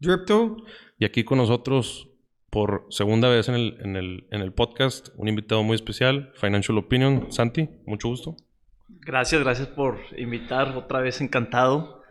Dripto. Y aquí con nosotros, por segunda vez en el, en, el, en el podcast, un invitado muy especial, Financial Opinion. Santi, mucho gusto. Gracias, gracias por invitar. Otra vez encantado.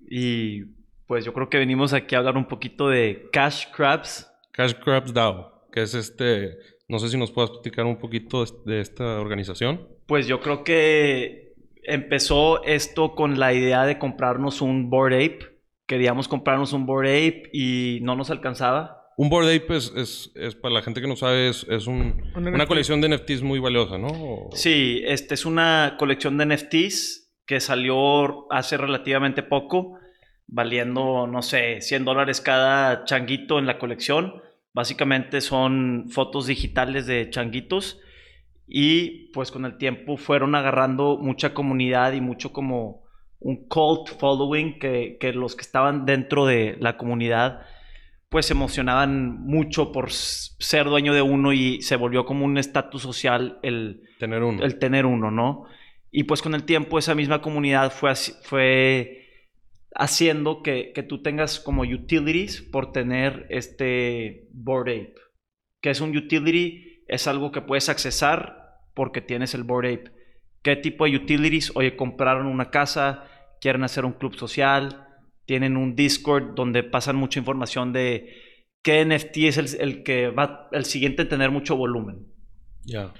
Y pues yo creo que venimos aquí a hablar un poquito de Cash Crabs. Cash Crabs DAO, que es este, no sé si nos puedas platicar un poquito de esta organización. Pues yo creo que empezó esto con la idea de comprarnos un Board Ape queríamos comprarnos un Board Ape y no nos alcanzaba. Un Board Ape es, es, para la gente que no sabe, es, un, una colección de NFTs muy valiosa, ¿no? Sí, este es una colección de NFTs que salió hace relativamente poco, valiendo, no sé, 100 dólares cada changuito en la colección. Básicamente son fotos digitales de changuitos y pues con el tiempo fueron agarrando mucha comunidad y mucho como un cult following que, los que estaban dentro de la comunidad pues se emocionaban mucho por ser dueño de uno y se volvió como un estatus social el tener uno. El tener uno, ¿no? Y pues con el tiempo esa misma comunidad fue, fue haciendo que, que, tú tengas como utilities por tener este Board Ape. Que es un utility? Es algo que puedes accesar porque tienes el Board Ape. ¿Qué tipo de utilities? Oye, compraron una casa, quieren hacer un club social, tienen un Discord donde pasan mucha información de qué NFT es el, que va el siguiente en tener mucho volumen. Ya.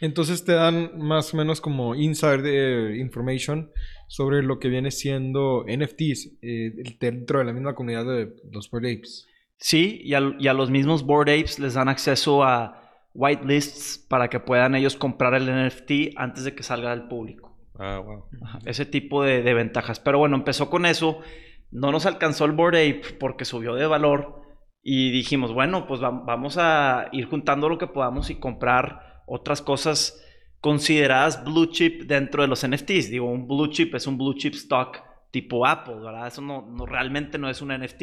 Entonces te dan más o menos como insider eh, information sobre lo que viene siendo NFTs eh, dentro de la misma comunidad de los Board Apes. Sí, y a, y a los mismos Board Apes les dan acceso a whitelists para que puedan ellos comprar el NFT antes de que salga al público. Ah, wow. ese tipo de, ventajas. Pero bueno, empezó con eso. No nos alcanzó el Board Ape porque subió de valor. Y dijimos, bueno, pues vamos a ir juntando lo que podamos y comprar otras cosas consideradas blue chip dentro de los NFTs. Digo, un blue chip es un blue chip stock tipo Apple, ¿verdad? Eso no, no realmente no es un NFT.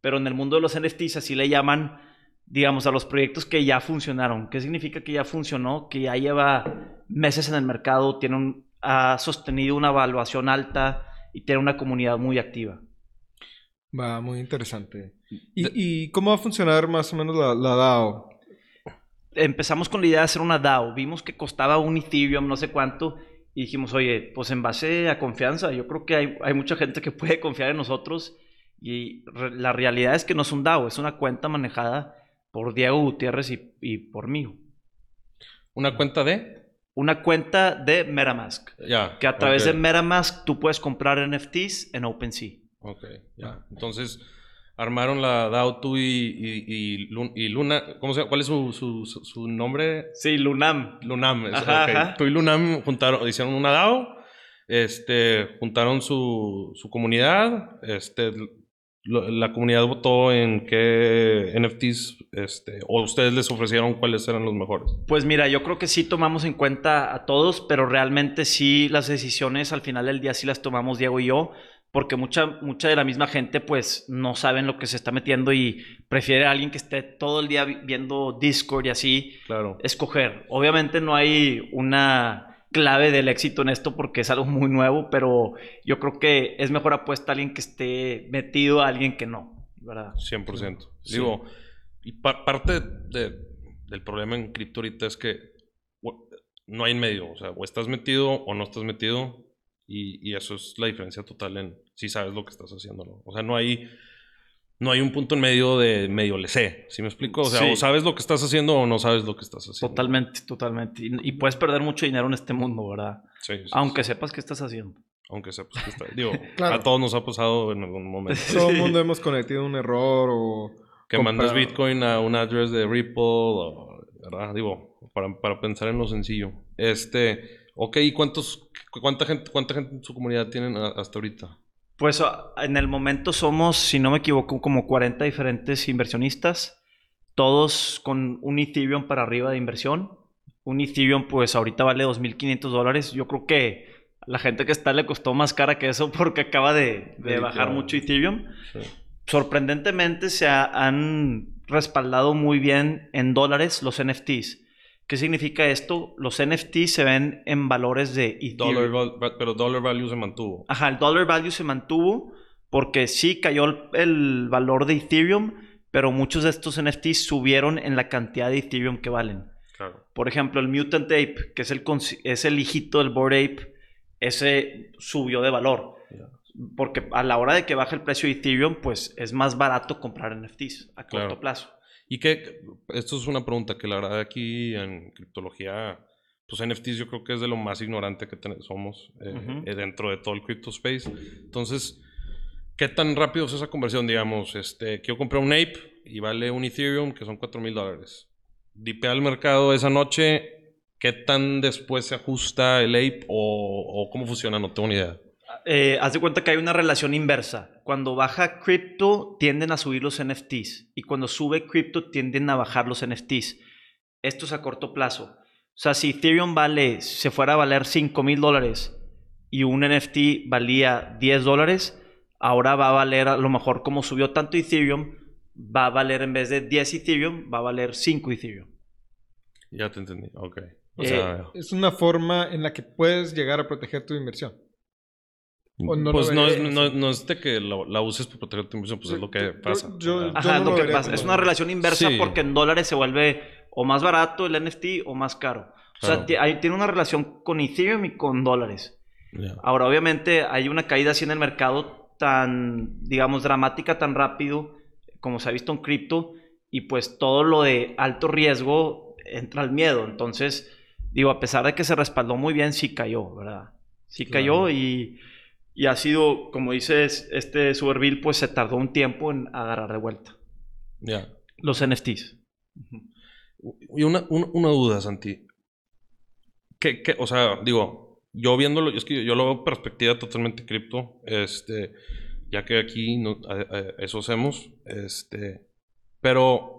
Pero en el mundo de los NFTs así le llaman, digamos, a los proyectos que ya funcionaron. ¿Qué significa que ya funcionó? Que ya lleva meses en el mercado, tiene un, ha sostenido una evaluación alta y tiene una comunidad muy activa. Va, muy interesante. ¿Y, cómo va a funcionar más o menos la, DAO? Empezamos con la idea de hacer una DAO. Vimos que costaba un Ethereum, no sé cuánto, y dijimos, oye, pues en base a confianza, yo creo que hay, hay mucha gente que puede confiar en nosotros. Y la realidad es que no es un DAO, es una cuenta manejada por Diego Gutiérrez y, y por mí. ¿Una cuenta de? Una cuenta de MetaMask. Que a través de MetaMask tú puedes comprar NFTs en OpenSea. Ok, ya. Entonces, armaron la DAO tú y, Luna. ¿Cómo se ¿Cuál es su, nombre? Sí, Lunam. Lunam. Tú y Lunam juntaron, hicieron una DAO. Este, juntaron su, su comunidad. Este, la comunidad votó en qué NFTs este, o ustedes les ofrecieron cuáles eran los mejores? Pues mira, yo creo que sí tomamos en cuenta a todos, pero realmente sí las decisiones al final del día sí las tomamos Diego y yo, porque mucha, mucha de la misma gente pues no saben lo que se está metiendo y prefiere a alguien que esté todo el día viendo Discord y así claro. escoger. Obviamente no hay una clave del éxito en esto porque es algo muy nuevo, pero yo creo que es mejor apuesta a alguien que esté metido a alguien que no, ¿verdad? 100%. Digo, y parte del problema en cripto ahorita es que no hay en medio, o sea, o estás metido o no estás metido y, eso es la diferencia total en si sabes lo que estás haciendo, O sea, no hay no hay un punto en medio de medio le sé. ¿Sí me explico? O sea, o sabes lo que estás haciendo o no sabes lo que estás haciendo. Totalmente, totalmente. Y, puedes perder mucho dinero en este mundo, ¿verdad? Sí. Aunque sepas qué estás haciendo. Aunque sepas qué estás. Digo, a todos nos ha pasado en algún momento. Todo el mundo hemos cometido un error o. Que mandas Bitcoin a un address de Ripple, o, ¿verdad? Digo, para, para pensar en lo sencillo. Este. Ok, ¿y cuántos, cuánta gente, cuánta gente en su comunidad tienen hasta ahorita? Pues ah, en el momento somos, si no me equivoco, como 40 diferentes inversionistas, todos con un Ethereum para arriba de inversión. Un Ethereum pues ahorita vale 2.500 dólares. Yo creo que la gente que está le costó más cara que eso porque acaba de, de bajar mucho Ethereum. Sorprendentemente se han respaldado muy bien en dólares los NFTs. ¿Qué significa esto? Los NFTs se ven en valores de Ethereum. pero dollar value se mantuvo. Ajá, el dollar value se mantuvo porque sí cayó el valor de Ethereum, pero muchos de estos NFTs subieron en la cantidad de Ethereum que valen. Claro. Por ejemplo, el Mutant Ape, que es el, es el hijito del Bored Ape, ese subió de valor. Porque a la hora de que baja el precio de Ethereum, pues es más barato comprar NFTs a corto plazo. Y que, esto es una pregunta que la verdad aquí en criptología, pues NFTs yo creo que es de lo más ignorante que somos eh, eh, dentro de todo el crypto space. Entonces, ¿qué tan rápido es esa conversión? Digamos, este, quiero comprar un Ape y vale un Ethereum que son 4 mil dólares. Dipea al mercado esa noche, ¿qué tan después se ajusta el Ape o, o cómo funciona? No tengo ni idea. Eh, haz de cuenta que hay una relación inversa. Cuando baja cripto, tienden a subir los NFTs. Y cuando sube cripto, tienden a bajar los NFTs. Esto es a corto plazo. O sea, si Ethereum vale, se fuera a valer 5 mil dólares y un NFT valía 10 dólares, ahora va a valer, a lo mejor como subió tanto Ethereum, va a valer en vez de 10 Ethereum, va a valer 5 Ethereum. Ya te entendí, ok. Eh, es una forma en la que puedes llegar a proteger tu inversión pues no es, no, es, de que la, uses para proteger tu inversión, pues es lo que pasa. Ajá, lo, que pasa. Es una relación inversa porque en dólares se vuelve o más barato el NFT o más caro. O sea, tiene una relación con Ethereum y con dólares. Ahora, obviamente, hay una caída así en el mercado tan, digamos, dramática, tan rápido, como se ha visto en cripto, y pues todo lo de alto riesgo entra al miedo. Entonces, digo, a pesar de que se respaldó muy bien, sí cayó, ¿verdad? Sí cayó y y ha sido, como dices, este Superbill, pues se tardó un tiempo en agarrar de vuelta. Ya. Los NFTs. Y una, una, duda, Santi. ¿Qué, ¿Qué, o sea, digo, yo viéndolo, es que yo lo veo perspectiva totalmente cripto, este, ya que aquí no, eso hacemos, este, pero,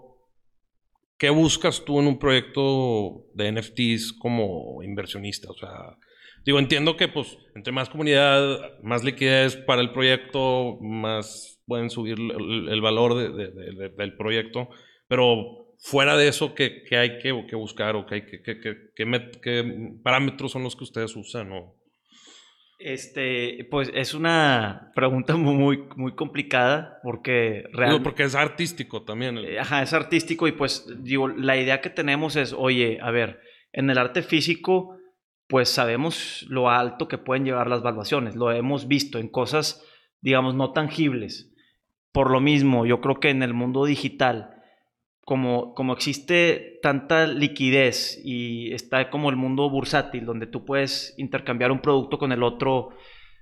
¿qué buscas tú en un proyecto de NFTs como inversionista? O sea, Digo, entiendo que pues entre más comunidad, más liquidez para el proyecto, más pueden subir el, valor del proyecto, pero fuera de eso, ¿qué, hay que, buscar o qué, qué, parámetros son los que ustedes usan? Este, pues es una pregunta muy, muy complicada porque realmente... porque es artístico también. Eh, ajá, es artístico y pues digo, la idea que tenemos es, oye, a ver, en el arte físico pues sabemos lo alto que pueden llegar las valuaciones. Lo hemos visto en cosas, digamos, no tangibles. Por lo mismo, yo creo que en el mundo digital, como, como existe tanta liquidez y está como el mundo bursátil, donde tú puedes intercambiar un producto con el otro,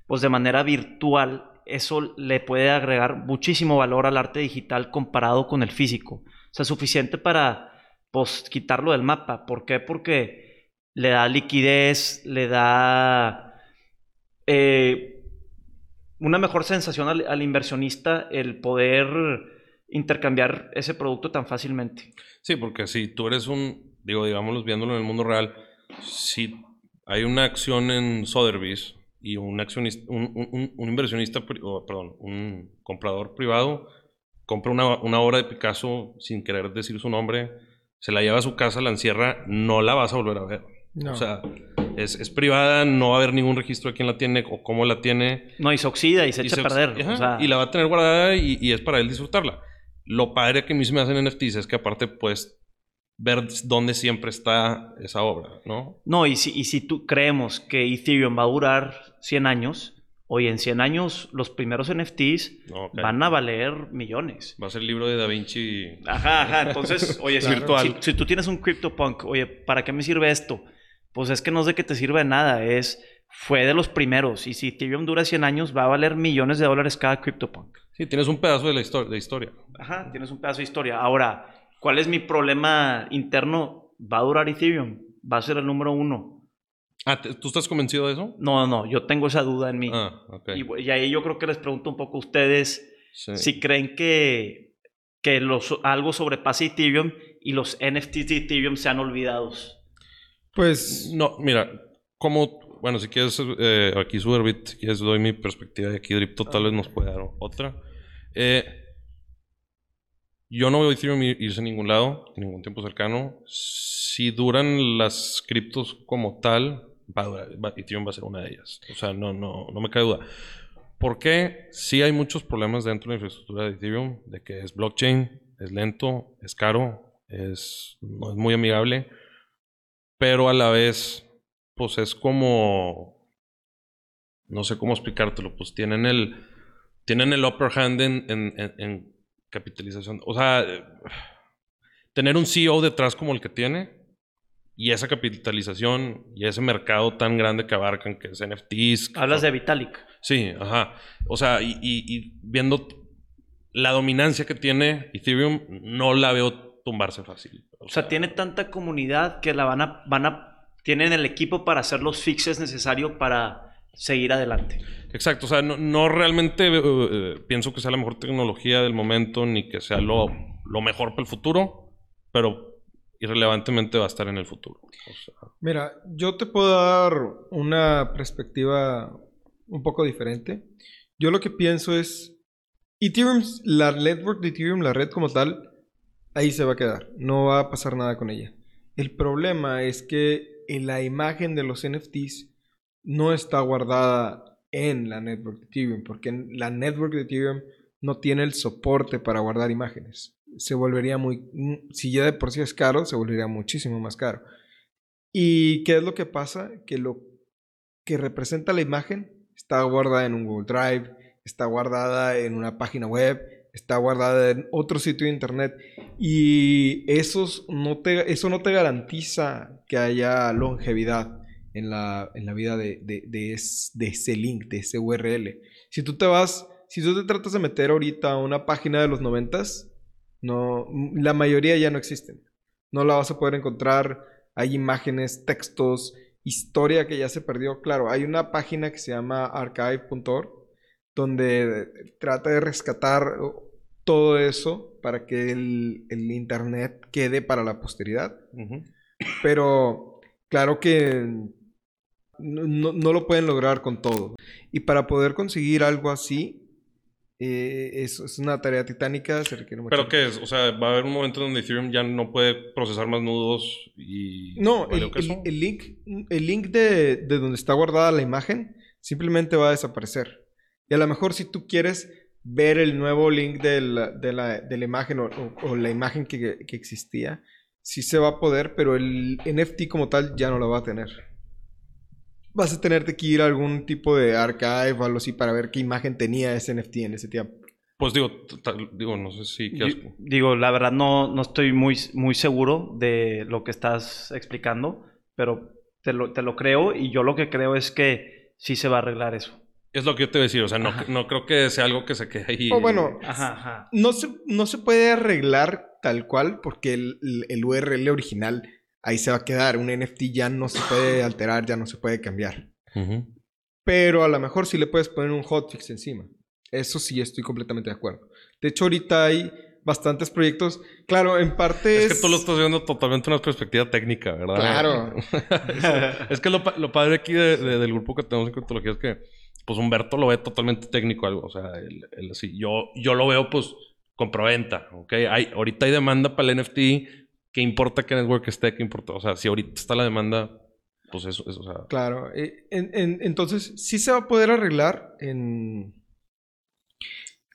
pues de manera virtual, eso le puede agregar muchísimo valor al arte digital comparado con el físico. O sea, suficiente para, pues, quitarlo del mapa. ¿Por qué? Porque le da liquidez, le da eh, una mejor sensación al, inversionista el poder intercambiar ese producto tan fácilmente. Sí, porque si tú eres un, digo, digámoslo viéndolo en el mundo real, si hay una acción en Sotheby's y un, accionista, un, inversionista, perdón, un comprador privado compra una, una obra de Picasso sin querer decir su nombre, se la lleva a su casa, la encierra, no la vas a volver a ver. O sea, es, privada, no va a haber ningún registro de quién la tiene o cómo la tiene. No, y se oxida y se echa a perder. Y la va a tener guardada y, es para él disfrutarla. Lo padre que a mí se me hacen NFTs es que aparte puedes ver dónde siempre está esa obra, ¿no? No, y si, y si tú creemos que Ethereum va a durar 100 años, Hoy en 100 años los primeros NFTs van a valer millones. Va a ser el libro de Da Vinci. Ajá, ajá. Entonces, oye, si, si, tú tienes un CryptoPunk, oye, ¿para qué me sirve esto? pues es que no es de que te sirva de nada, es fue de los primeros y si Ethereum dura 100 años va a valer millones de dólares cada CryptoPunk. Sí, tienes un pedazo de la de historia. Ajá, tienes un pedazo de historia. Ahora, ¿cuál es mi problema interno? Va a durar Ethereum, va a ser el número uno. Ah, ¿te- ¿tú estás convencido de eso? No, no, yo tengo esa duda en mí. Ah, ok. Y, y ahí yo creo que les pregunto un poco a ustedes Sí. si creen que, que los, algo sobrepase Ethereum y los NFTs de Ethereum sean olvidados. Pues No, mira, como, bueno, si quieres, eh, aquí Superbit, si quieres doy mi perspectiva y aquí Dripto tal vez nos puede dar otra. Eh, yo no veo Ethereum ir- irse a ningún lado, en ningún tiempo cercano. Si duran las criptos como tal, va a durar- va- Ethereum va a ser una de ellas. O sea, no, no, no me cae duda. ¿Por qué? Sí hay muchos problemas dentro de la infraestructura de Ethereum, de que es blockchain, es lento, es caro, es, no es muy amigable, pero a la vez, pues es como, no sé cómo explicártelo, pues tienen el, tienen el upper hand en, en- en- en capitalización. O sea, eh, tener un CEO detrás como el que tiene y esa capitalización y ese mercado tan grande que abarcan, que es NFTs. que Hablas son- de Vitalik. Sí, ajá. O sea, y, y- y viendo la dominancia que tiene Ethereum, no la veo tumbarse fácil. O sea, tiene tanta comunidad que la van a, van a, tienen el equipo para hacer los fixes necesarios para seguir adelante. Exacto, o sea, no, no realmente eh, eh, pienso que sea la mejor tecnología del momento ni que sea lo, lo mejor para el futuro, pero irrelevantemente va a estar en el futuro. O sea, Mira, yo te puedo dar una perspectiva un poco diferente. Yo lo que pienso es, Ethereum, la network de Ethereum, la red como tal, ahí se va a quedar. No va a pasar nada con ella. El problema es que en la imagen de los NFTs no está guardada en la network de Ethereum, porque la network de Ethereum no tiene el soporte para guardar imágenes. Se volvería muy, mm, si ya de por sí es caro, se volvería muchísimo más caro. ¿Y qué es lo que pasa? Que lo que representa la imagen está guardada en un Google Drive, está guardada en una página web, está guardada en otro sitio de internet y esos no te, eso no te garantiza que haya longevidad en la, en la vida de, de- de es- de ese link, de ese URL. Si tú te vas, si tú te tratas de meter ahorita a una página de los noventas, no, la mayoría ya no existen. No la vas a poder encontrar. Hay imágenes, textos, historia que ya se perdió. Claro, hay una página que se llama archive.org donde trata de rescatar todo eso para que el, el internet quede para la posteridad. Pero claro que no, lo pueden lograr con todo. Y para poder conseguir algo así, eh, es, es una tarea titánica. Se requiere mucho- Pero que es, o sea, va a haber un momento donde Ethereum ya no puede procesar más nudos y... No, ¿valió el, queso? el- el link, el link de, de donde está guardada la imagen simplemente va a desaparecer. Y a lo mejor si tú quieres ver el nuevo link de la, de la- de la imagen o, o- o la imagen que, que existía, sí se va a poder, pero el NFT como tal ya no lo va a tener. Vas a tener que ir a algún tipo de archive o algo así para ver qué imagen tenía ese NFT en ese tiempo. Pues digo, digo, no sé si... qué Yo- asco. digo, la verdad no, no estoy muy, muy seguro de lo que estás explicando, pero te lo, te lo creo y yo lo que creo es que sí se va a arreglar eso. Es lo que yo te voy a decir, o sea, no, no creo que sea algo que se quede ahí. O bueno, Ajá, ajá. no se, no se puede arreglar tal cual porque el, el URL original ahí se va a quedar. Un NFT ya no se puede alterar, ya no se puede cambiar. Pero a lo mejor sí le puedes poner un hotfix encima. Eso sí estoy completamente de acuerdo. De hecho, ahorita hay bastantes proyectos. Claro, en parte Es que tú lo estás viendo totalmente una perspectiva técnica, ¿verdad? Claro. es que lo, lo padre aquí de- de- del grupo que tenemos en criptología es que, pues Humberto lo ve totalmente técnico algo. O sea, él, él así, yo, yo lo veo pues comproventa, ¿ok? Hay, ahorita hay demanda para el NFT, que importa que network esté, que importa. O sea, si ahorita está la demanda, pues eso, eso o sea... Claro. eh, en- en- entonces, sí se va a poder arreglar en...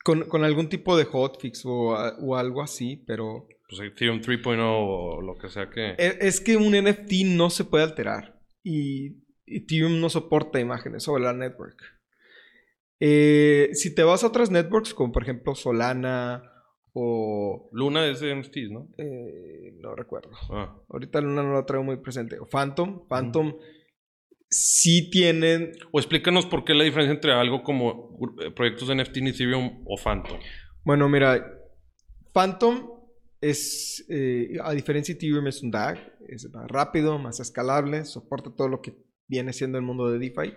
Con, con algún tipo de hotfix o, o algo así, pero Pues Ethereum 3.0 o lo que sea que... Es, es que un NFT no se puede alterar. Y Ethereum no soporta imágenes sobre la network. Eh, si te vas a otras networks, como por ejemplo Solana o... Luna es de NFTs, ¿no? eh, no recuerdo. Ah. Ahorita Luna no la traigo muy presente. O Phantom. Phantom sí tienen... O explícanos por qué la diferencia entre algo como eh, proyectos de NFT en Ethereum o Phantom. Bueno, mira, Phantom es, eh, a diferencia de Ethereum, es un DAG, es más rápido, más escalable, soporta todo lo que viene siendo el mundo de DeFi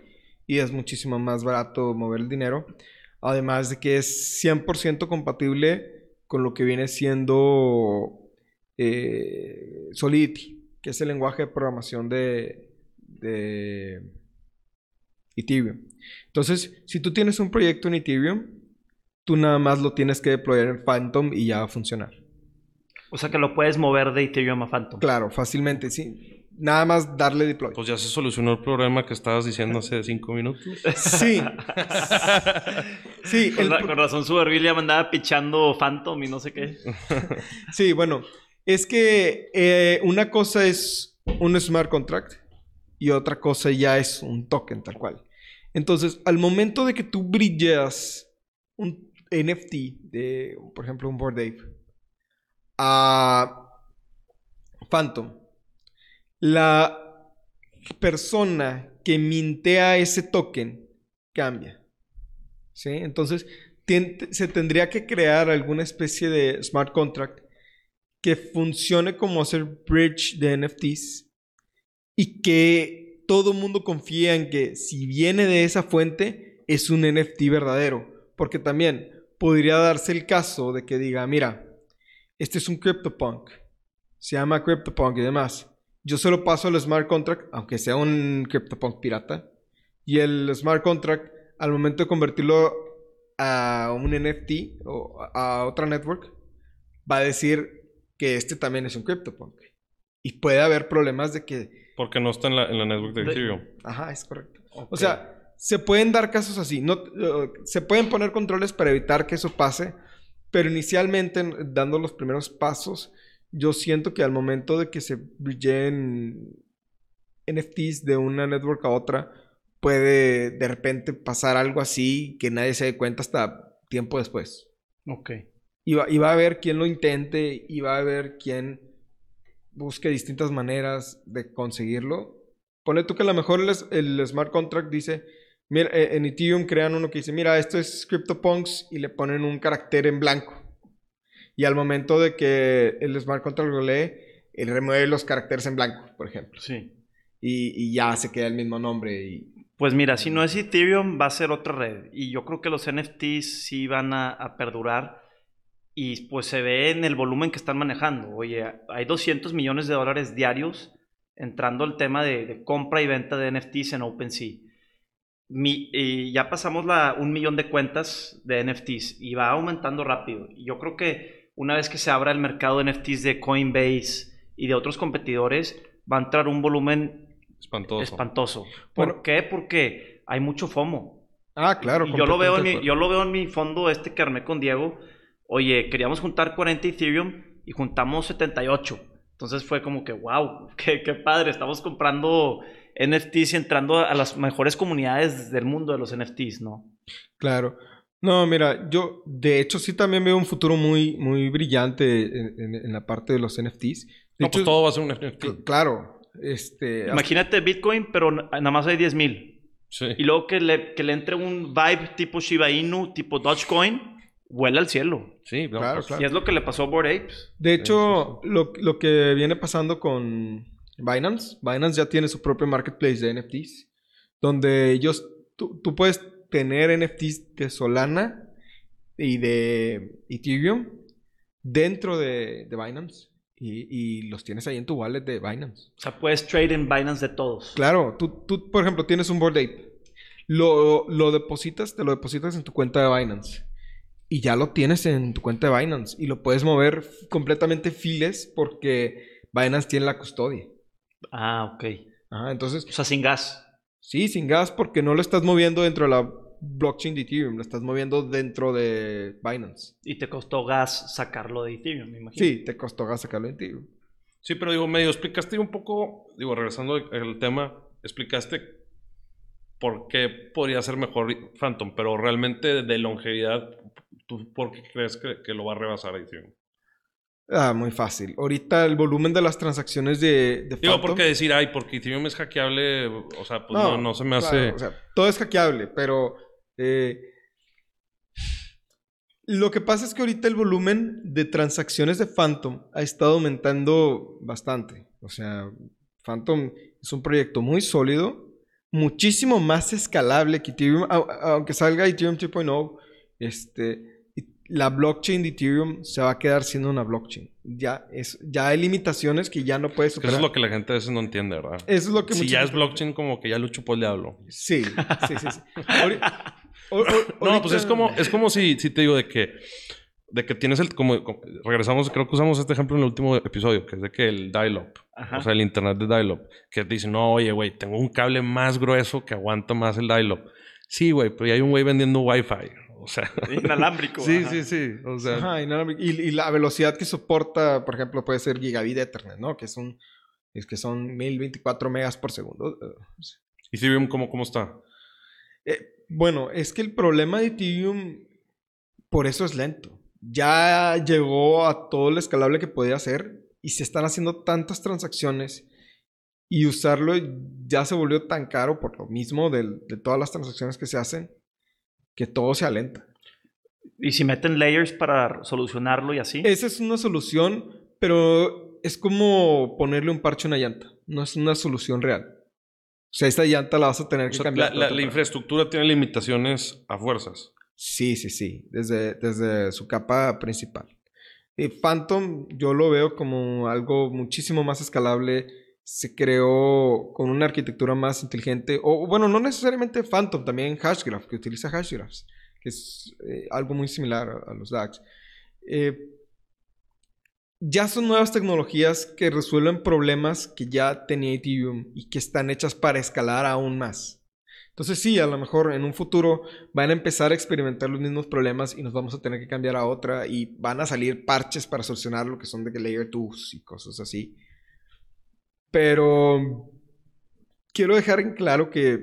y es muchísimo más barato mover el dinero. Además de que es 100% compatible con lo que viene siendo eh, Solidity, que es el lenguaje de programación de, de Ethereum. Entonces, si tú tienes un proyecto en Ethereum, tú nada más lo tienes que deployar en Phantom y ya va a funcionar. O sea que lo puedes mover de Ethereum a Phantom. Claro, fácilmente, sí. Nada más darle deploy. Pues ya se solucionó el problema que estabas diciendo hace cinco minutos. Sí. sí. Con, con razón su William andaba pichando Phantom y no sé qué. sí, bueno. Es que eh, una cosa es un smart contract y otra cosa ya es un token tal cual. Entonces, al momento de que tú brillas un NFT de, por ejemplo, un Bored Ape a Phantom, la persona que mintea ese token cambia. ¿Sí? Entonces, se tendría que crear alguna especie de smart contract que funcione como hacer bridge de NFTs y que todo el mundo confía en que si viene de esa fuente es un NFT verdadero. Porque también podría darse el caso de que diga, mira, este es un CryptoPunk, se llama CryptoPunk y demás. Yo solo paso al smart contract, aunque sea un CryptoPunk pirata, y el smart contract, al momento de convertirlo a un NFT o a otra network, va a decir que este también es un CryptoPunk. Y puede haber problemas de que... Porque no está en la, en la network de Ethereum. Ajá, es correcto. O sea, se pueden dar casos así. No, uh, se pueden poner controles para evitar que eso pase. Pero inicialmente, dando los primeros pasos, yo siento que al momento de que se brillen NFTs de una network a otra, puede de repente pasar algo así que nadie se dé cuenta hasta tiempo después. Ok. Y va, a haber quien lo intente y va a haber quien busque distintas maneras de conseguirlo. Pone tú que a lo mejor el, smart contract dice, mira, eh, en Ethereum crean uno que dice, mira, esto es CryptoPunks y le ponen un carácter en blanco. Y al momento de que el smart contract lo lee, él remueve los caracteres en blanco, por ejemplo. Sí. Y, ya se queda el mismo nombre. Y... Pues mira, si no es Ethereum, va a ser otra red. Y yo creo que los NFTs sí van a perdurar y pues se ve en el volumen que están manejando. Oye, hay 200 millones de dólares diarios entrando el tema de, compra y venta de NFTs en OpenSea. y ya pasamos la, un millón de cuentas de NFTs y va aumentando rápido. Y yo creo que una vez que se abra el mercado de NFTs de Coinbase y de otros competidores, va a entrar un volumen espantoso. espantoso. ¿Por qué? Porque hay mucho FOMO. Ah, claro. yo lo, veo en mi, yo lo veo en mi fondo este que armé con Diego oye, queríamos juntar 40 Ethereum y juntamos 78. Entonces fue como que, wow, qué, qué padre, estamos comprando NFTs y entrando a las mejores comunidades del mundo de los NFTs, ¿no? Claro. No, mira, yo de hecho sí también veo un futuro muy, muy brillante en, la parte de los NFTs. no, pues todo va a ser un NFT. Claro. Este, Imagínate Bitcoin, pero nada más hay 10 mil. Sí. Y luego que le, que le entre un vibe tipo Shiba Inu, tipo Dogecoin vuela al cielo. Sí, claro, claro. Y es lo que le pasó a Bored Apes. De hecho, Lo, lo, que viene pasando con Binance, Binance ya tiene su propio marketplace de NFTs, donde ellos, tú, tú puedes tener NFTs de Solana y de Ethereum dentro de, de Binance. Y, y, los tienes ahí en tu wallet de Binance. O sea, puedes trade en Binance de todos. Claro, tú, tú por ejemplo, tienes un Bored Ape. Lo, lo depositas, te lo depositas en tu cuenta de Binance y ya lo tienes en tu cuenta de Binance y lo puedes mover completamente files porque Binance tiene la custodia. Ah, ok. Ajá, entonces. O sea, sin gas. Sí, sin gas porque no lo estás moviendo dentro de la blockchain de Ethereum, lo estás moviendo dentro de Binance. Y te costó gas sacarlo de Ethereum, me imagino. Sí, te costó gas sacarlo de Ethereum. Sí, pero digo, medio explicaste un poco, digo, regresando al tema, explicaste por qué podría ser mejor Phantom, pero realmente de longevidad ¿Tú por qué crees que, lo va a rebasar Ethereum? Ah, muy fácil. Ahorita el volumen de las transacciones de, de Digo, porque decir, ay, porque Ethereum es hackeable, o sea, pues no, no, se me hace... O sea, todo es hackeable, pero... Eh, lo que pasa es que ahorita el volumen de transacciones de Phantom ha estado aumentando bastante. O sea, Phantom es un proyecto muy sólido muchísimo más escalable que Ethereum, aunque salga Ethereum 3.0, este, la blockchain de Ethereum se va a quedar siendo una blockchain. Ya, es, ya hay limitaciones que ya no puedes superar. Eso es lo que la gente a veces no entiende, ¿verdad? Eso es lo que Si ya es blockchain, como que ya lo chupó el diablo. Sí, sí, sí. sí. no, pues es como, es como si, si te digo de que de que tienes el, como, regresamos, creo que usamos este ejemplo en el último episodio, que es de que el dial-up, o sea, el internet de dial-up, que te dice, no, oye, güey, tengo un cable más grueso que aguanta más el dial-up. Sí, güey, pero ya hay un güey vendiendo Wi-Fi. O sea, inalámbrico. sí, sí, sí. O sea, ajá, inalámbrico. Y, y, la velocidad que soporta, por ejemplo, puede ser gigabit Ethernet, ¿no? Que son, es que son 1024 megas por segundo. ¿Y Ethereum cómo, cómo está? Eh, bueno, es que el problema de Ethereum, por eso es lento ya llegó a todo lo escalable que podía hacer y se están haciendo tantas transacciones y usarlo ya se volvió tan caro por lo mismo de, todas las transacciones que se hacen que todo se alenta. ¿Y si meten layers para solucionarlo y así? Esa es una solución, pero es como ponerle un parche a una llanta. No es una solución real. O sea, esta llanta la vas a tener que cambiar. la infraestructura tiene limitaciones a fuerzas. Sí, sí, sí, desde, desde su capa principal. Y Phantom yo lo veo como algo muchísimo más escalable. Se creó con una arquitectura más inteligente. O bueno, no necesariamente Phantom, también Hashgraph, que utiliza Hashgraphs, que es eh, algo muy similar a, los DAX. Eh, ya son nuevas tecnologías que resuelven problemas que ya tenía Ethereum y que están hechas para escalar aún más. Entonces sí, a lo mejor en un futuro van a empezar a experimentar los mismos problemas y nos vamos a tener que cambiar a otra y van a salir parches para solucionar lo que son de layer 2 y cosas así. Pero quiero dejar en claro que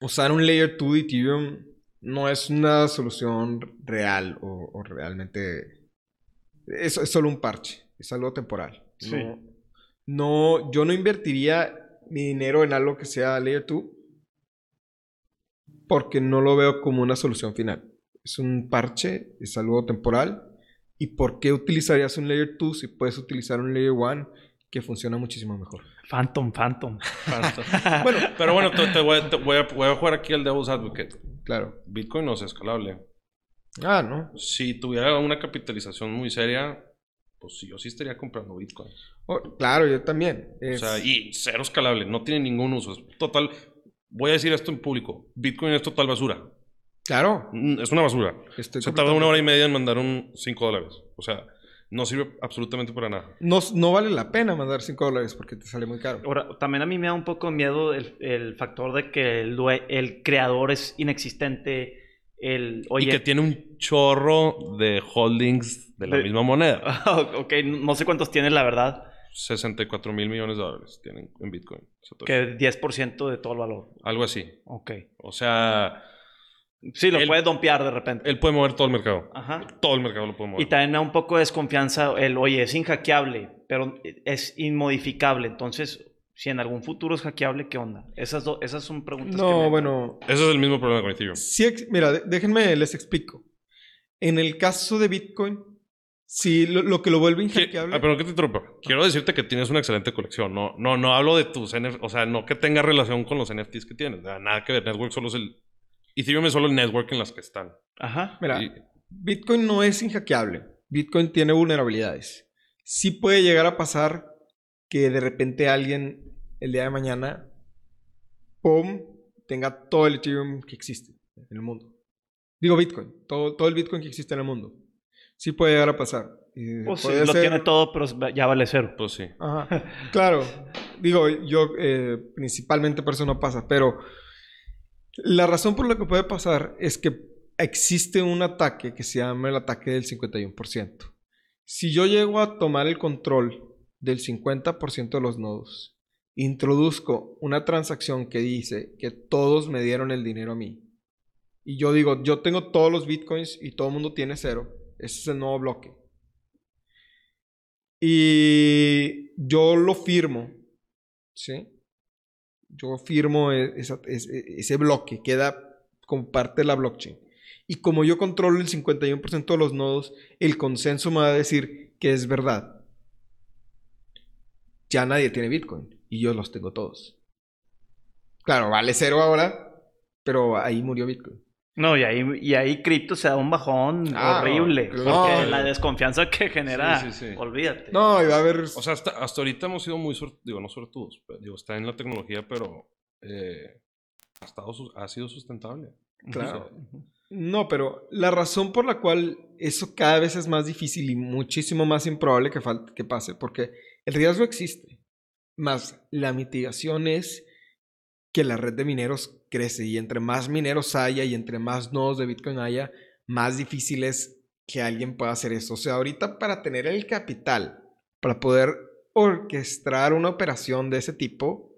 usar un layer 2 de Ethereum no es una solución real o, realmente es, es, solo un parche, es algo temporal. No, no, yo no invertiría mi dinero en algo que sea layer 2 porque no lo veo como una solución final. Es un parche, es algo temporal. ¿Y por qué utilizarías un Layer 2 si puedes utilizar un Layer 1 que funciona muchísimo mejor? Phantom, Phantom. bueno, pero bueno, te, voy, a, jugar aquí el Devil's Advocate. Claro. Bitcoin no es escalable. Ah, ¿no? Si tuviera una capitalización muy seria, pues yo sí estaría comprando Bitcoin. Oh, claro, yo también. O sea, y cero escalable, no tiene ningún uso. total, voy a decir esto en público. Bitcoin es total basura. Claro. Mm, es una basura. se tarda una hora y media en mandar un 5 dólares. O sea, no sirve absolutamente para nada. No, no vale la pena mandar 5 dólares porque te sale muy caro. Ahora, también a mí me da un poco miedo el, factor de que el, el, creador es inexistente. El, y que tiene un chorro de holdings de la misma moneda. ok, no sé cuántos tiene la verdad. 64 mil millones de dólares tienen en Bitcoin. Que 10% de todo el valor. Algo así. Ok. O sea... Sí, lo puede dompear de repente. Él puede mover todo el mercado. Ajá. Todo el mercado lo puede mover. Y también da un poco de desconfianza el, oye, es inhackeable, pero es inmodificable. Entonces, si en algún futuro es hackeable, ¿qué onda? Esas, esas son preguntas no, bueno... Ese es el mismo problema con Ethereum. Sí, mira, déjenme, les explico. En el caso de Bitcoin, Sí, lo, que lo vuelve inhackeable. Ah, pero que te interrumpa. Quiero decirte que tienes una excelente colección. No, no, no hablo de tus NFTs. O sea, no que tenga relación con los NFTs que tienes. Nada que ver. Network solo es el. Ethereum es solo el network en las que están. Ajá. Mira, Bitcoin no es inhackeable. Bitcoin tiene vulnerabilidades. Sí puede llegar a pasar que de repente alguien el día de mañana, ¡pum!, tenga todo el Ethereum que existe en el mundo. Digo Bitcoin, todo, todo el Bitcoin que existe en el mundo sí puede llegar a pasar. pues sí, lo tiene todo, pero ya vale cero. Pues sí. Ajá. Claro. Digo, yo eh, principalmente por eso no pasa, pero la razón por la que puede pasar es que existe un ataque que se llama el ataque del 51%. Si yo llego a tomar el control del 50% de los nodos, introduzco una transacción que dice que todos me dieron el dinero a mí, y yo digo, yo tengo todos los bitcoins y todo el mundo tiene cero, ese es el nuevo bloque. Y yo lo firmo. ¿Sí? Yo firmo e, ese bloque, queda como parte de la blockchain. Y como yo controlo el 51% de los nodos, el consenso me va a decir que es verdad. Ya nadie tiene Bitcoin y yo los tengo todos. Claro, vale cero ahora, pero ahí murió Bitcoin. No, y ahí, y ahí cripto se da un bajón Ah, horrible. no, porque no. la desconfianza que genera, Sí, sí, sí. olvídate. No, y va a haber... O sea, hasta, hasta ahorita hemos sido muy suertudos, digo, no suertudos, pero, digo, está en la tecnología, pero eh, ha, estado, ha sido sustentable. Claro. No, pero la razón por la cual eso cada vez es más difícil y muchísimo más improbable que, que pase, porque el riesgo existe, más la mitigación es que la red de mineros crece y entre más mineros haya y entre más nodos de Bitcoin haya, más difícil es que alguien pueda hacer eso. O sea, ahorita para tener el capital, para poder orquestar una operación de ese tipo,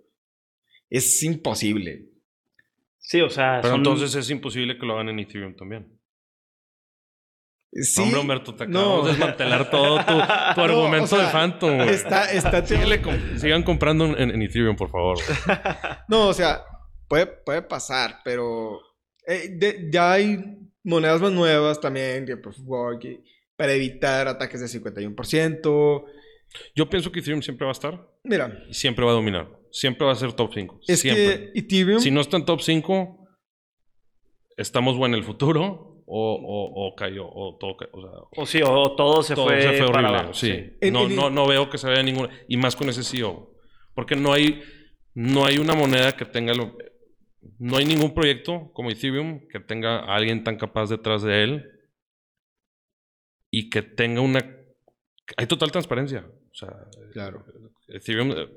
es imposible. Sí, o sea, Pero son- entonces es imposible que lo hagan en Ethereum también. Sí, Hombre, Humberto, te no. acabamos de desmantelar todo tu, tu No, argumento o sea, de Phantom. güey. Está, está Síguele com- sigan comprando en, en Ethereum, por favor. No, o sea, puede, puede pasar, pero eh, de- ya hay monedas más nuevas también Proof Work y- para evitar ataques de 51%. Yo pienso que Ethereum siempre va a estar Mira, y siempre va a dominar. Siempre va a ser top 5. es siempre. que Ethereum... Si no está en top 5, estamos en el futuro o, o, o cayó. O todo, o sea, O sí, o todo se todo fue, se fue para horrible. abajo, sí. No, no, no veo que se vaya ninguna. Y más con ese CEO. Porque no hay, no hay una moneda que tenga. lo- no hay ningún proyecto como Ethereum que tenga a alguien tan capaz detrás de él y que tenga una. Hay total transparencia. O sea, Claro. Ethereum, eh,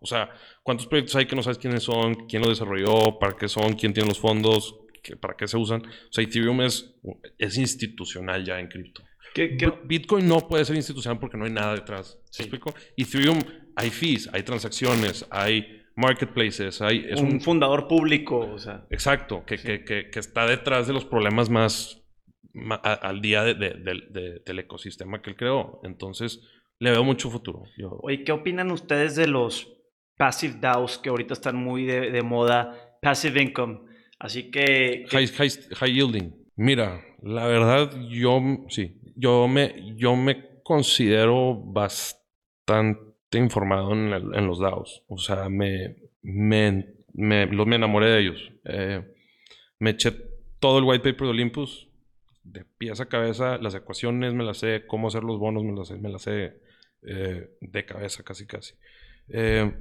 o sea, ¿cuántos proyectos hay que no sabes quiénes son, quién los desarrolló, para qué son, quién tiene los fondos, qué- para qué se usan? O sea, Ethereum es, es institucional ya en cripto. ¿Qué- qué- B- Bitcoin no puede ser institucional porque no hay nada detrás. ¿Me explico? Ethereum hay fees, hay transacciones, hay marketplaces, hay... Es un, un, fundador público, o sea. exacto, que, que- que- que está detrás de los problemas más a- al día de- de- de- de- del ecosistema que él creó. Entonces, le veo mucho futuro. Yo- Oye, ¿qué opinan ustedes de los passive DAOs que ahorita están muy de, de moda? Passive income. Así que... High, high- high yielding. Mira, la verdad, yo sí, yo me, yo me considero bastante informado en, en los DAOs. O sea, me, me, me, me enamoré de ellos. Eh, me eché todo el white paper de Olympus, de pies a cabeza, las ecuaciones me las sé, cómo hacer los bonos me las sé, me las sé eh, de cabeza casi casi. Eh,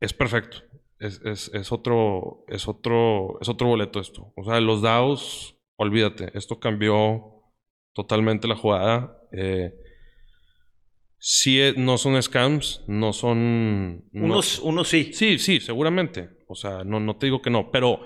es perfecto. Es, es- es otro, es otro, es otro boleto esto. O sea, los DAOs, olvídate, esto cambió totalmente la jugada. Eh, sí, eh, no son scams, no son. no- Unos, unos sí. Sí, sí, seguramente. O sea, no, no te digo que no, pero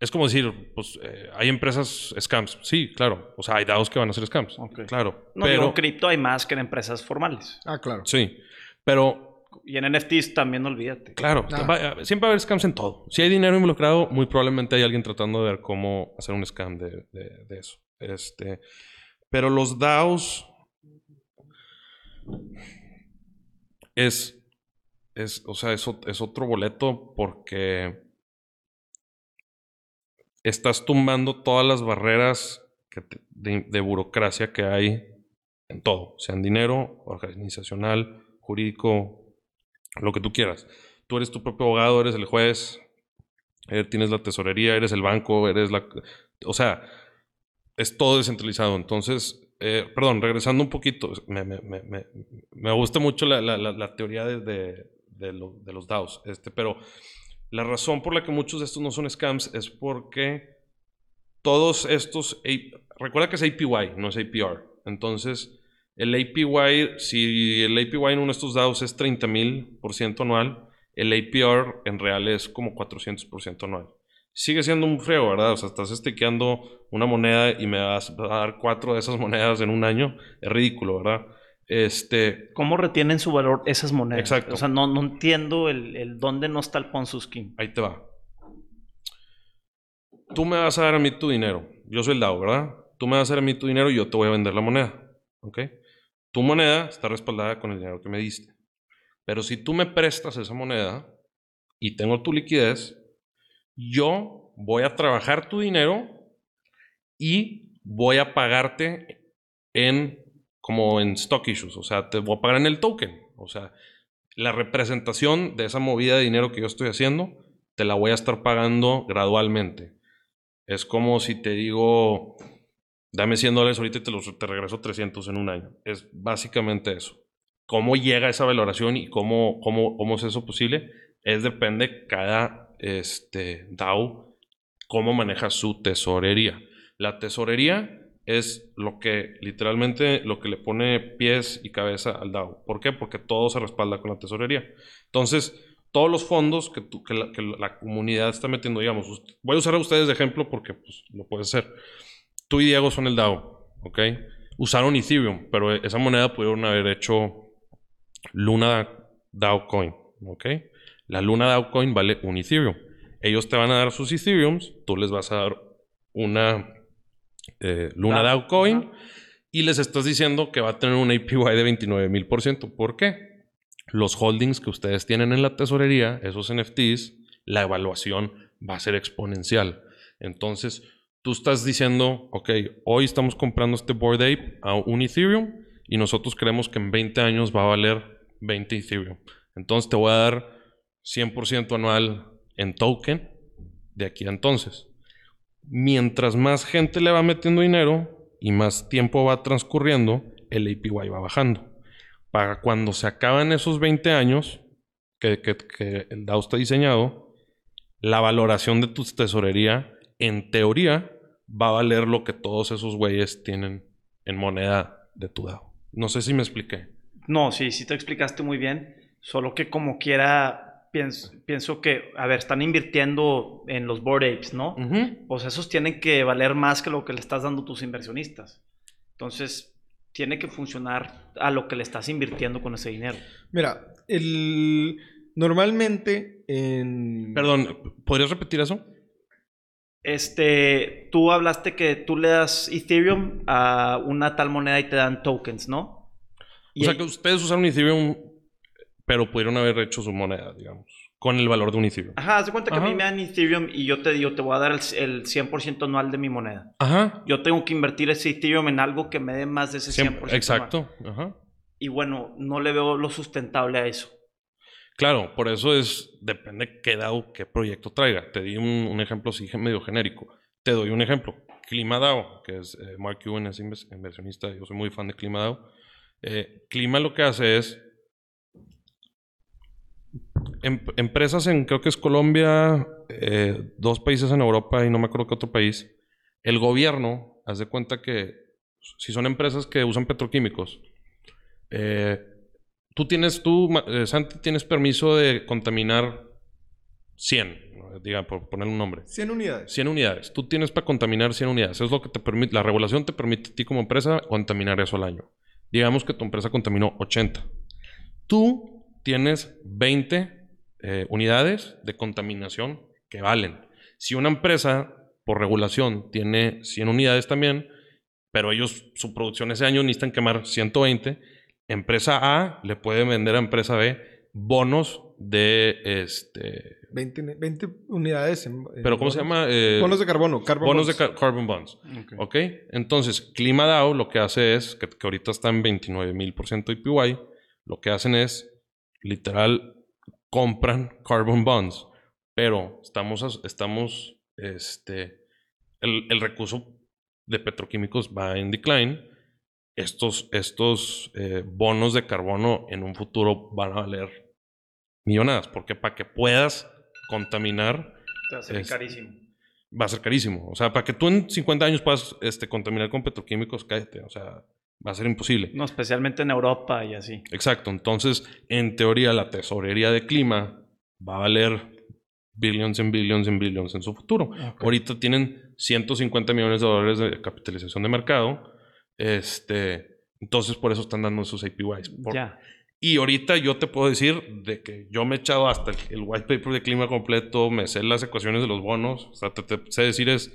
es como decir, pues eh, hay empresas scams. Sí, claro. O sea, hay DAOs que van a ser scams. Ok. Claro. No, pero digo, cripto hay más que en empresas formales. Ah, claro. sí, pero Y en NFTs también olvídate. Claro, Ah. va- siempre va a haber scams en todo. Si hay dinero involucrado, muy probablemente hay alguien tratando de ver cómo hacer un scam de, de- de eso. Este, pero los DAOs es, es, o sea, es, es otro boleto porque estás tumbando todas las barreras que te- de, de burocracia que hay en todo, sea en dinero, organizacional, jurídico, lo que tú quieras. Tú eres tu propio abogado, eres el juez, eh, tienes la tesorería, eres el banco, eres la... O sea, es todo descentralizado. Entonces, eh, perdón, regresando un poquito, me, gusta mucho la, teoría de, de- de lo- de los DAOs, este, pero la razón por la que muchos de estos no son scams es porque todos estos... Recuerda que es APY, no es APR. Entonces, el APY, si el APY en uno de estos DAOs es 30 mil por ciento anual, el APR en real es como 400 por ciento anual. Sigue siendo un frego, ¿verdad? O sea, estás estakeando una moneda y me vas a dar cuatro de esas monedas en un año. Es ridículo, ¿verdad? Este, ¿Cómo retienen su valor esas monedas? Exacto. O sea, no, no entiendo el, el dónde no está el Ponzi Scheme. ahí te va. Tú me vas a dar a mí tu dinero. Yo soy el DAO, ¿verdad? Tú me vas a dar a mí tu dinero y yo te voy a vender la moneda. ¿Ok? Tu moneda está respaldada con el dinero que me diste. Pero si tú me prestas esa moneda y tengo tu liquidez, yo voy a trabajar tu dinero y voy a pagarte en como en stock issues, o sea, te voy a pagar en el token, o sea, la representación de esa movida de dinero que yo estoy haciendo, te la voy a estar pagando gradualmente. Es como si te digo, dame 100 dólares ahorita y te, los, te regreso 300 en un año. Es básicamente eso. ¿Cómo llega esa valoración y cómo, cómo, cómo es eso posible? Es depende cada este, DAO cómo maneja su tesorería. La tesorería es lo que literalmente lo que le pone pies y cabeza al DAO. ¿Por qué? Porque todo se respalda con la tesorería. Entonces, todos los fondos que, la, comunidad está metiendo, digamos, voy a usar a ustedes de ejemplo porque pues, lo puede ser. Tú y Diego son el DAO, ¿ok? Usaron Ethereum, pero esa moneda pudieron haber hecho Luna DAO Coin, ¿ok? La Luna DAO Coin vale un Ethereum. Ellos te van a dar sus Ethereums, tú les vas a dar una eh, Luna DAO Coin y les estás diciendo que va a tener un APY de 29 mil por ciento. ¿Por qué? Los holdings que ustedes tienen en la tesorería, esos NFTs, la evaluación va a ser exponencial. Entonces, tú estás diciendo, ok, hoy estamos comprando este Board Ape a un Ethereum y nosotros creemos que en 20 años va a valer 20 Ethereum. Entonces te voy a dar 100% anual en token de aquí a entonces mientras más gente le va metiendo dinero y más tiempo va transcurriendo, el APY va bajando. Para cuando se acaban esos 20 años que, el DAO está diseñado, la valoración de tu tesorería, en teoría, va a valer lo que todos esos güeyes tienen en moneda de tu DAO. No sé si me expliqué. No, sí, sí te explicaste muy bien. Solo que como quiera, pienso, que, a ver, están invirtiendo en los board apes, ¿no? Pues esos tienen que valer más que lo que le estás dando a tus inversionistas. Entonces, tiene que funcionar a lo que le estás invirtiendo con ese dinero. Mira, el... normalmente en... Perdón, ¿podrías repetir eso? Este, tú hablaste que tú le das Ethereum a una tal moneda y te dan tokens, ¿no? o sea, que ustedes usaron Ethereum pero pudieron haber hecho su moneda, digamos, con el valor de un Ethereum. Ajá, haz de cuenta que a mí me dan Ethereum y yo te digo, te voy a dar el, 100% anual de mi moneda. Ajá. Yo tengo que invertir ese Ethereum en algo que me dé más de ese 100%. exacto. Ajá. Y bueno, no le veo lo sustentable a eso. Claro, por eso es, depende qué DAO, qué proyecto traiga. Te di un, ejemplo así medio genérico. Te doy un ejemplo. Clima DAO, que es eh, Mark Cuban, es inversionista, yo soy muy fan de Clima DAO. Eh, Clima lo que hace es Em, empresas en, creo que es Colombia, eh, dos países en Europa y no me acuerdo qué otro país. El gobierno, haz de cuenta que si son empresas que usan petroquímicos, tú tienes, tú, eh, Santi, tienes permiso de contaminar 100, diga, por poner un nombre. 100 unidades. 100 unidades. Tú tienes para contaminar 100 unidades. Es lo que te permite, la regulación te permite a ti como empresa contaminar eso al año. Digamos que tu empresa contaminó 80. Tú tienes 20 eh, unidades de contaminación que valen. Si una empresa, por regulación, tiene 100 unidades también, pero ellos, su producción ese año necesitan quemar 120, empresa A le puede vender a empresa B bonos de este 20, 20 unidades pero cómo se llama eh, bonos de carbono bonos de carbon bonds. Ok. Entonces Clima DAO lo que hace es que, que ahorita está en 29 mil por ciento IPY lo que hacen es literal compran carbon bonds, pero estamos, estamos, este, el, recurso de petroquímicos va en decline. Estos, estos eh, bonos de carbono en un futuro van a valer millonadas, porque para que puedas contaminar... va a ser carísimo. Va a ser carísimo. O sea, para que tú en 50 años puedas este, contaminar con petroquímicos, cállate. O sea, va a ser imposible. No, especialmente en Europa y así. Exacto. Entonces, en teoría, la tesorería de clima va a valer billions en billions en billions en su futuro. Ahorita tienen 150 millones de dólares de capitalización de mercado. Este, entonces, por eso están dando esos APYs. ya. Y ahorita yo te puedo decir de que yo me he echado hasta el, white paper de clima completo, me sé las ecuaciones de los bonos, o sea, te, te sé decir es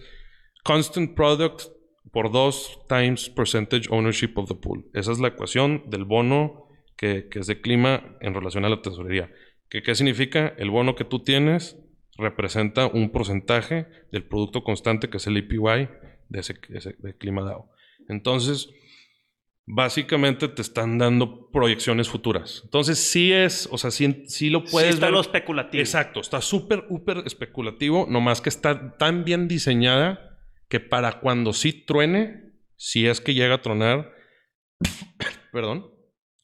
constant product por dos times percentage ownership of the pool. Esa es la ecuación del bono que, es de clima en relación a la tesorería. ¿Qué, ¿Qué significa? El bono que tú tienes representa un porcentaje del producto constante que es el APY de ese, de clima DAO. Entonces, básicamente te están dando proyecciones futuras. Entonces sí es, o sea, sí, sí lo puedes sí está ver. lo especulativo. Exacto, está súper, súper especulativo, nomás que está tan bien diseñada que para cuando sí truene, si es que llega a tronar, perdón,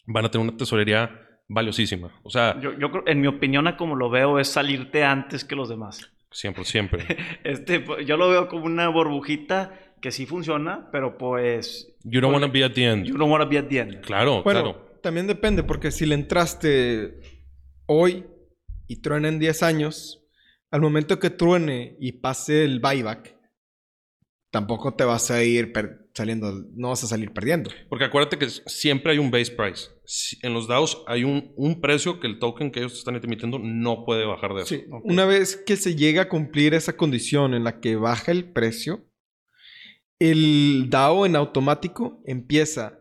van a tener una tesorería valiosísima. O sea, Yo, yo creo, en mi opinión, a como lo veo, es salirte antes que los demás. siempre, siempre. Este, yo lo veo como una burbujita que sí funciona, pero pues You don't want to be at the end. you don't want to be at the end. Claro, Bueno, claro. también depende, porque si le entraste hoy y truena en 10 años, al momento que truene y pase el buyback, tampoco te vas a ir saliendo, no vas a salir perdiendo. Porque acuérdate que siempre hay un base price. Si- En los DAOs hay un, un precio que el token que ellos están emitiendo no puede bajar de eso. Sí, una vez que se llega a cumplir esa condición en la que baja el precio, el DAO en automático empieza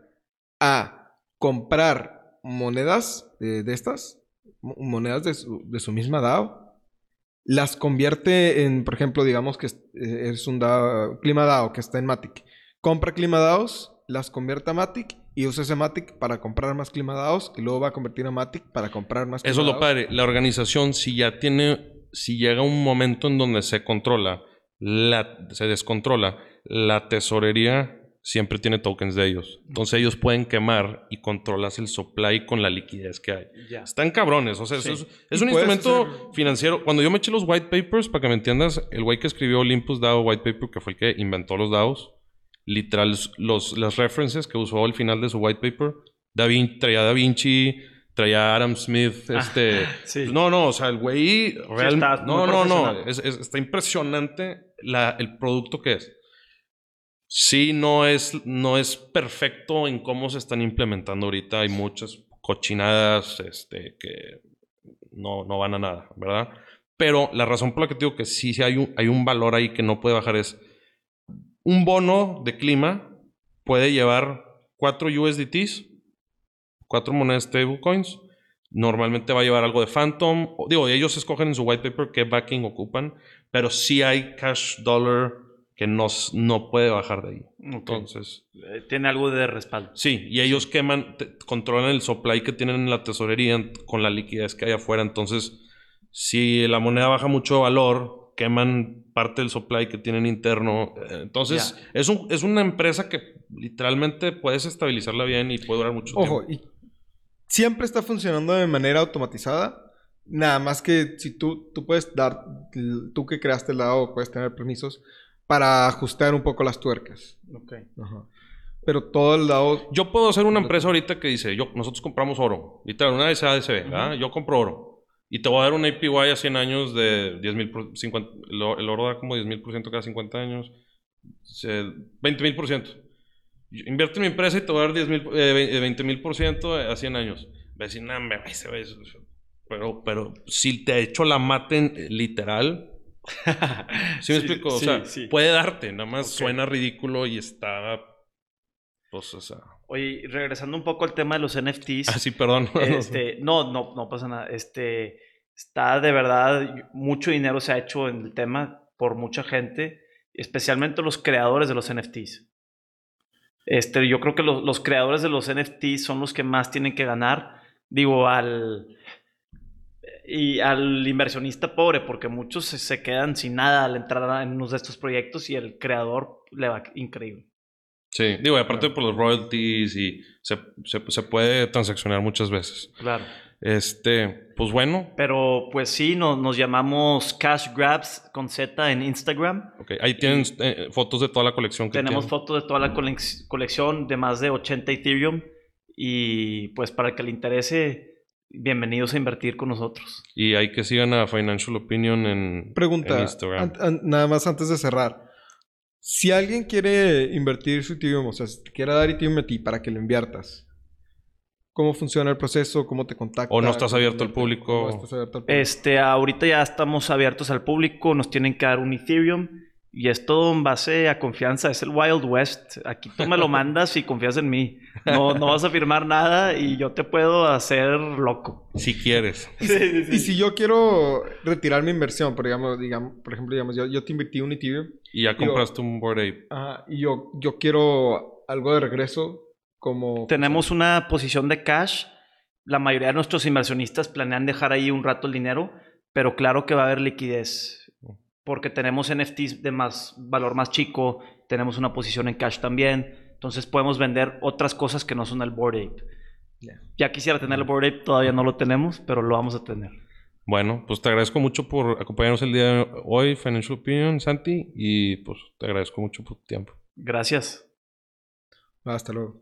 a comprar monedas eh, de estas, mo- monedas de su, de su misma DAO, las convierte en, por ejemplo, digamos que es, eh, es un DAO, Clima DAO que está en Matic. Compra Clima DAOs, las convierte a Matic y usa ese Matic para comprar más Clima DAOs y luego va a convertir a Matic para comprar más Eso es lo padre. La organización, si ya tiene, si llega un momento en donde se controla, la, se descontrola, la tesorería siempre tiene tokens de ellos. Entonces ellos pueden quemar y controlas el supply con la liquidez que hay. Están cabrones. O sea, es- Sí. es, es un instrumento hacer- financiero. Cuando yo me eché los white papers, para que me entiendas, el güey que escribió Olympus DAO White Paper, que fue el que inventó los DAOs, literal, los, las references que usó al final de su white paper, Da Vin- traía Da Vinci, traía Adam Smith, este... sí. No, no, o sea, el güey real- está muy no, no, no, es- es- está impresionante la- el producto que es. Sí, no es, no es perfecto en cómo se están implementando ahorita. Hay muchas cochinadas este, que no, no van a nada, ¿verdad? Pero la razón por la que digo que sí, sí hay, un, hay un valor ahí que no puede bajar es un bono de clima puede llevar 4 USDTs, 4 monedas stablecoins. Normalmente va a llevar algo de Phantom. Digo, ellos escogen en su white paper qué backing ocupan, pero sí hay cash dollar que no, no puede bajar de ahí. Entonces, Eh, Tiene algo de respaldo. sí, y ellos queman, te- controlan el supply que tienen en la tesorería con la liquidez que hay afuera. Entonces, si la moneda baja mucho de valor, queman parte del supply que tienen interno. Eh, Entonces, es, un, es una empresa que literalmente puedes estabilizarla bien y puede durar mucho Ojo, tiempo. y siempre está funcionando de manera automatizada. Nada más que si tú, tú puedes dar, tú que creaste el DAO, puedes tener permisos para ajustar un poco las tuercas. Ajá. Pero todo el DAO... Yo puedo hacer una empresa ahorita que dice, yo, nosotros compramos oro. Literal, una SADCB, ¿verdad? Yo compro oro. Y te voy a dar un APY a 100 años de 10 mil, el, oro- el oro da como 10 mil por ciento cada 50 años. Se- 20 mil por ciento. Invierto en mi empresa y te voy a dar 10 mil, eh, 20 mil por ciento a 100 años. Va a decir, no, me ese güey es-". Pero, pero si te echo la maten eh, literal, ¿sí me explico? O sí, sea, sí. puede darte, nada más Ok. suena ridículo y está, pues, o sea... Oye, regresando un poco al tema de los NFTs. Ah, sí, perdón. Este, no, no, no pasa nada. Este, está de verdad, mucho dinero se ha hecho en el tema por mucha gente, especialmente los creadores de los NFTs. Este, yo creo que los, los creadores de los NFTs son los que más tienen que ganar. Digo, al y al inversionista pobre, porque muchos se, se quedan sin nada al entrar en uno de estos proyectos y el creador le va increíble. Sí, digo, aparte por los royalties y se, se, se puede transaccionar muchas veces. Claro. Este, pues bueno, Pero pues sí, no- nos llamamos Cash Grabs con Z en Instagram. ok, ahí tienen eh, fotos de toda la colección que Tenemos tienen. fotos de toda la colec- colección de más de 80 Ethereum. Y pues para el que le interese, bienvenidos a invertir con nosotros. Y hay que sigan a Financial Opinion en, Pregunta, en Instagram. an- nada más antes de cerrar. Si alguien quiere invertir su Ethereum, o sea, si te quiere dar Ethereum a ti para que lo inviertas, ¿cómo funciona el proceso? ¿Cómo te contacta? O no estás ¿Cómo abierto al público. estás abierto al público? Este, ahorita ya estamos abiertos al público, nos tienen que dar un Ethereum. Y es todo en base a confianza, es el Wild West. Aquí tú me lo mandas y confías en mí. No, no vas a firmar nada y yo te puedo hacer loco. Si quieres. Y si yo quiero retirar mi inversión, por, digamos, digamos, por ejemplo, digamos, yo, yo te invertí un Ethereum Y ya Digo- compraste un Bored Ape. ajá, y yo, yo quiero algo de regreso, como... Tenemos una posición de cash. La mayoría de nuestros inversionistas planean dejar ahí un rato el dinero, pero claro que va a haber liquidez. Porque tenemos NFTs de más valor más chico, tenemos una posición en cash también. Entonces podemos vender otras cosas que no son el Board Ape. Ya quisiera tener el Board Ape, todavía no lo tenemos, pero lo vamos a tener. Bueno, pues te agradezco mucho por acompañarnos el día de hoy, Financial Opinion, Santi, y pues te agradezco mucho por tu tiempo. Gracias. Hasta luego.